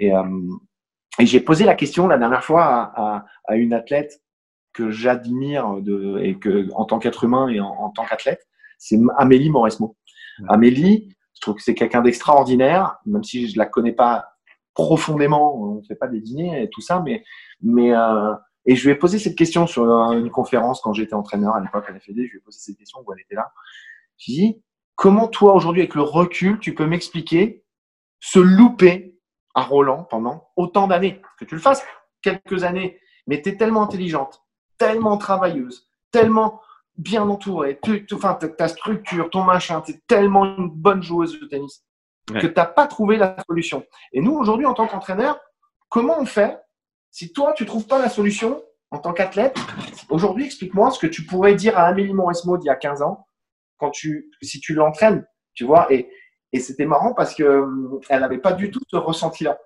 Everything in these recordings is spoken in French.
Et, et j'ai posé la question la dernière fois à, à, une athlète que j'admire et que en tant qu'être humain et en, tant qu'athlète, c'est Amélie Mauresmo. Amélie, je trouve que c'est quelqu'un d'extraordinaire, même si je la connais pas profondément, on ne fait pas des dîners et tout ça, mais, mais euh, et je lui ai posé cette question sur une conférence quand j'étais entraîneur à l'époque à la Fédé, je lui ai posé cette question où elle était là. Je lui ai dit, comment toi aujourd'hui avec le recul, tu peux m'expliquer se louper à Roland pendant autant d'années Que tu le fasses quelques années, mais tu es tellement intelligente, tellement travailleuse, tellement bien entourée, tu, enfin, ta structure, ton machin, tu es tellement une bonne joueuse de tennis que tu n'as pas trouvé la solution. Et nous, aujourd'hui, en tant qu'entraîneur, comment on fait si toi, tu trouves pas la solution en tant qu'athlète? Aujourd'hui, explique-moi ce que tu pourrais dire à Amélie Mauresmo il y a 15 ans, quand tu, si tu l'entraînes, tu vois. Et, et c'était marrant parce que euh, elle n'avait pas du tout ce ressenti-là.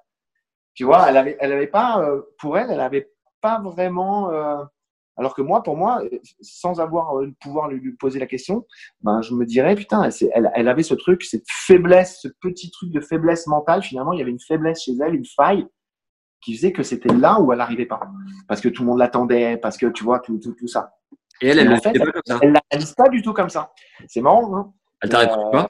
Tu vois, elle avait, elle avait pas, euh, pour elle, elle n'avait pas vraiment euh, alors que moi, pour moi, sans avoir le pouvoir lui, poser la question, ben, je me dirais, putain, elle, elle, avait ce truc, cette faiblesse, ce petit truc de faiblesse mentale. Finalement, il y avait une faiblesse chez elle, une faille qui faisait que c'était là où elle n'arrivait pas. Parce que tout le monde l'attendait, parce que tu vois, tout, tout, tout ça. Et elle, elle ne fait, pas comme ça. Elle l'analyse pas du tout comme ça. C'est marrant. Hein elle t'a répondu pas?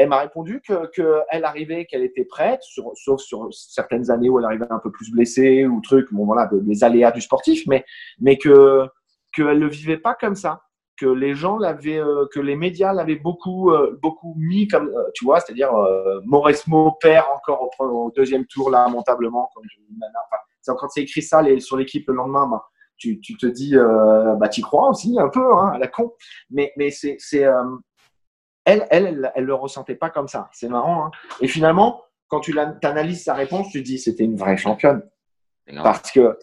Elle m'a répondu qu'elle arrivait, qu'elle était prête, sauf sur certaines années où elle arrivait un peu plus blessée ou truc, bon voilà, des aléas du sportif, mais, mais que qu'elle ne vivait pas comme ça, que les gens l'avaient, euh, que les médias l'avaient beaucoup, euh, beaucoup mis comme, euh, tu vois, c'est-à-dire Mauresmo perd encore au, deuxième tour lamentablement, comme enfin, quand c'est écrit ça sur l'équipe le lendemain, bah, tu, te dis, bah tu crois aussi un peu hein, à la con, mais mais c'est elle, elle, elle, le ressentait pas comme ça. C'est marrant. Hein. et finalement, quand tu analyses sa réponse, tu te dis c'était une vraie championne. Parce que,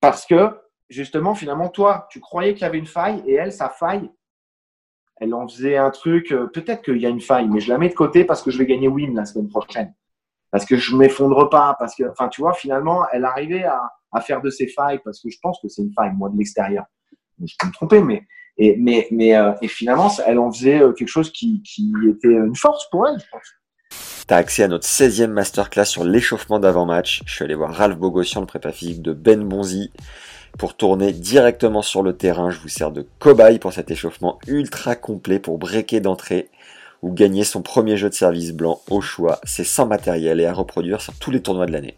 parce que, justement, finalement, toi, tu croyais qu'il y avait une faille et elle, sa faille, elle en faisait un truc. Euh, peut-être qu'il y a une faille, mais je la mets de côté parce que je vais gagner Wim la semaine prochaine. Parce que je m'effondre pas. Parce que, enfin, tu vois, finalement, elle arrivait à, à faire de ses failles parce que je pense que c'est une faille, moi, de l'extérieur. Je peux me tromper, mais et, mais, euh, finalement, elle en faisait euh, quelque chose qui, qui était une force pour elle, je pense. T'as accès à notre 16e masterclass sur l'échauffement d'avant-match. Je suis allé voir Ralph Bogossian, le prépa physique de Ben Bonzi, pour tourner directement sur le terrain. Je vous sers de cobaye pour cet échauffement ultra complet pour breaker d'entrée ou gagner son premier jeu de service blanc au choix. C'est sans matériel et à reproduire sur tous les tournois de l'année.